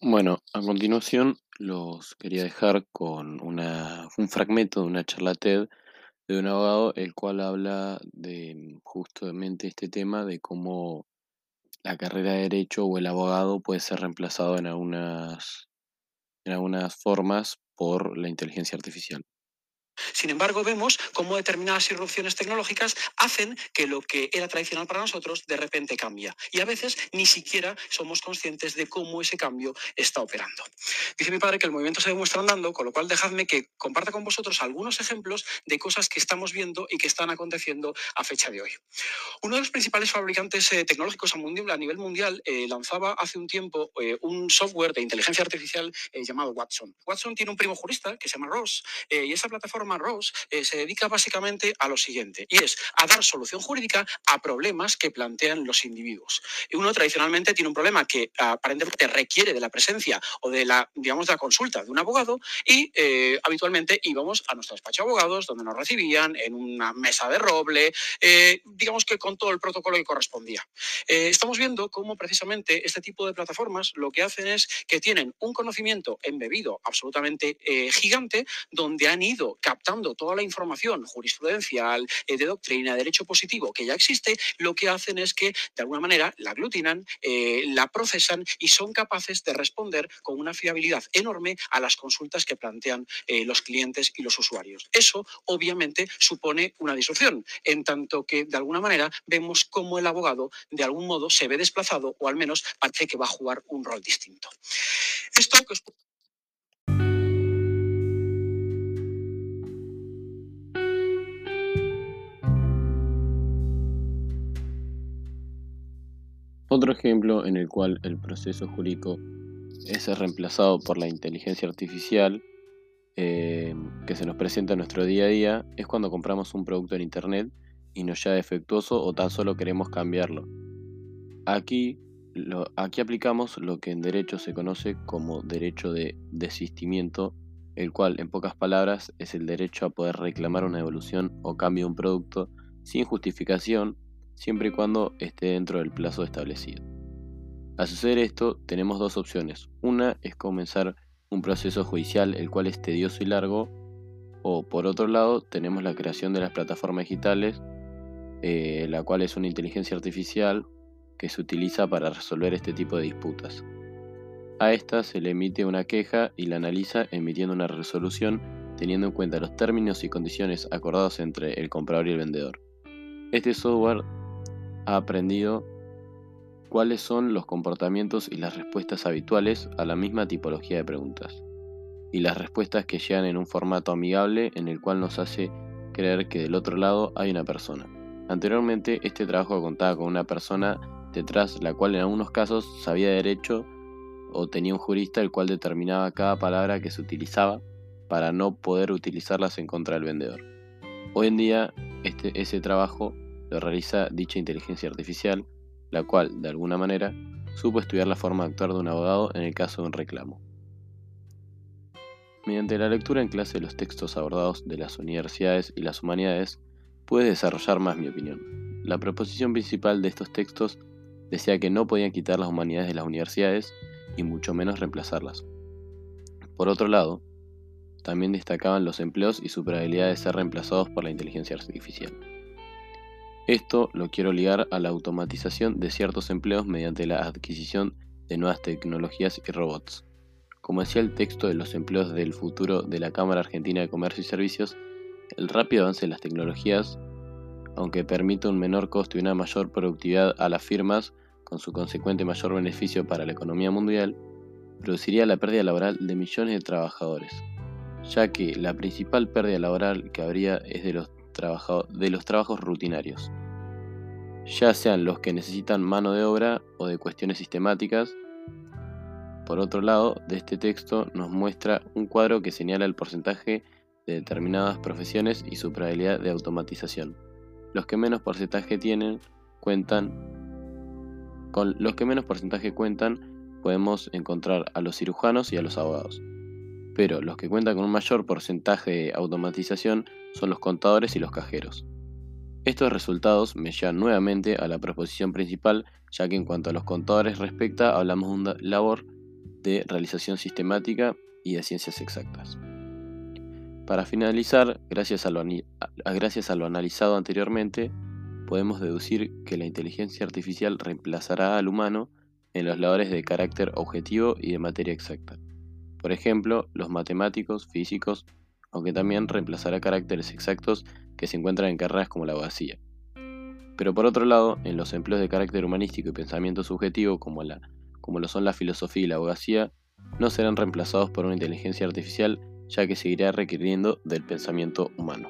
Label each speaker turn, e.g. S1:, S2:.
S1: Bueno, a continuación los quería dejar con una, un fragmento de una charla TED de un abogado, el cual habla de justamente este tema de cómo la carrera de derecho o el abogado puede ser reemplazado en algunas, en algunas formas por la inteligencia artificial.
S2: Sin embargo, vemos cómo determinadas irrupciones tecnológicas hacen que lo que era tradicional para nosotros de repente cambia. Y a veces ni siquiera somos conscientes de cómo ese cambio está operando. Dice mi padre que el movimiento se demuestra andando, con lo cual dejadme que comparta con vosotros algunos ejemplos de cosas que estamos viendo y que están aconteciendo a fecha de hoy. Uno de los principales fabricantes eh, tecnológicos a, nivel mundial eh, lanzaba hace un tiempo eh, un software de inteligencia artificial llamado Watson. Watson tiene un primo jurista que se llama Ross y esa plataforma Rose eh, se dedica básicamente a lo siguiente, y es a dar solución jurídica a problemas que plantean los individuos. Uno tradicionalmente tiene un problema que aparentemente requiere de la presencia o de la, digamos, la consulta de un abogado y eh, habitualmente íbamos a nuestro despacho de abogados donde nos recibían en una mesa de roble, eh, digamos que con todo el protocolo que correspondía. Eh, estamos viendo cómo precisamente este tipo de plataformas lo que hacen es que tienen un conocimiento embebido absolutamente gigante donde han ido captando toda la información jurisprudencial, de doctrina, de derecho positivo que ya existe, lo que hacen es que de alguna manera la aglutinan, la procesan y son capaces de responder con una fiabilidad enorme a las consultas que plantean eh, los clientes y los usuarios. Eso obviamente supone una disrupción, en tanto que de alguna manera vemos cómo el abogado de algún modo se ve desplazado o al menos parece que va a jugar un rol distinto. Os
S1: Otro ejemplo en el cual el proceso jurídico es reemplazado por la inteligencia artificial eh, que se nos presenta en nuestro día a día es cuando compramos un producto en internet y nos ya defectuoso o tan solo queremos cambiarlo. Aquí, aquí aplicamos lo que en derecho se conoce como derecho de desistimiento, el cual en pocas palabras es el derecho a poder reclamar una devolución o cambio de un producto sin justificación siempre y cuando esté dentro del plazo establecido. Al suceder esto, tenemos dos opciones. Una es comenzar un proceso judicial el cual es tedioso y largo, o por otro lado, tenemos la creación de las plataformas digitales, eh, la cual es una inteligencia artificial que se utiliza para resolver este tipo de disputas. A esta se le emite una queja y la analiza emitiendo una resolución teniendo en cuenta los términos y condiciones acordados entre el comprador y el vendedor. Este software ha aprendido cuáles son los comportamientos y las respuestas habituales a la misma tipología de preguntas, y las respuestas que llegan en un formato amigable en el cual nos hace creer que del otro lado hay una persona. Anteriormente este trabajo contaba con una persona detrás la cual en algunos casos sabía derecho o tenía un jurista el cual determinaba cada palabra que se utilizaba para no poder utilizarlas en contra del vendedor. Hoy en día este, ese trabajo lo realiza dicha inteligencia artificial, la cual, de alguna manera, supo estudiar la forma de actuar de un abogado en el caso de un reclamo. Mediante la lectura en clase de los textos abordados de las universidades y las humanidades, pude desarrollar más mi opinión. La proposición principal de estos textos decía que no podían quitar las humanidades de las universidades y mucho menos reemplazarlas. Por otro lado, también destacaban los empleos y su probabilidad de ser reemplazados por la inteligencia artificial. Esto lo quiero ligar a la automatización de ciertos empleos mediante la adquisición de nuevas tecnologías y robots. Como decía el texto de los empleos del futuro de la Cámara Argentina de Comercio y Servicios, el rápido avance de las tecnologías, aunque permite un menor costo y una mayor productividad a las firmas, con su consecuente mayor beneficio para la economía mundial, produciría la pérdida laboral de millones de trabajadores, ya que la principal pérdida laboral que habría es de los de los trabajos rutinarios, ya sean los que necesitan mano de obra o de cuestiones sistemáticas. Por otro lado, de este texto nos muestra un cuadro que señala el porcentaje de determinadas profesiones y su probabilidad de automatización. Los que menos porcentaje tienen cuentan con los que menos porcentaje cuentan podemos encontrar a los cirujanos y a los abogados pero los que cuentan con un mayor porcentaje de automatización son los contadores y los cajeros. Estos resultados me llevan nuevamente a la proposición principal, ya que en cuanto a los contadores respecta, hablamos de una labor de realización sistemática y de ciencias exactas. Para finalizar, gracias a lo, gracias a lo analizado anteriormente, podemos deducir que la inteligencia artificial reemplazará al humano en los labores de carácter objetivo y de materia exacta. Por ejemplo, los matemáticos, físicos, aunque también reemplazará caracteres exactos que se encuentran en carreras como la abogacía. Pero por otro lado, en los empleos de carácter humanístico y pensamiento subjetivo como, la, como lo son la filosofía y la abogacía, no serán reemplazados por una inteligencia artificial ya que seguirá requiriendo del pensamiento humano.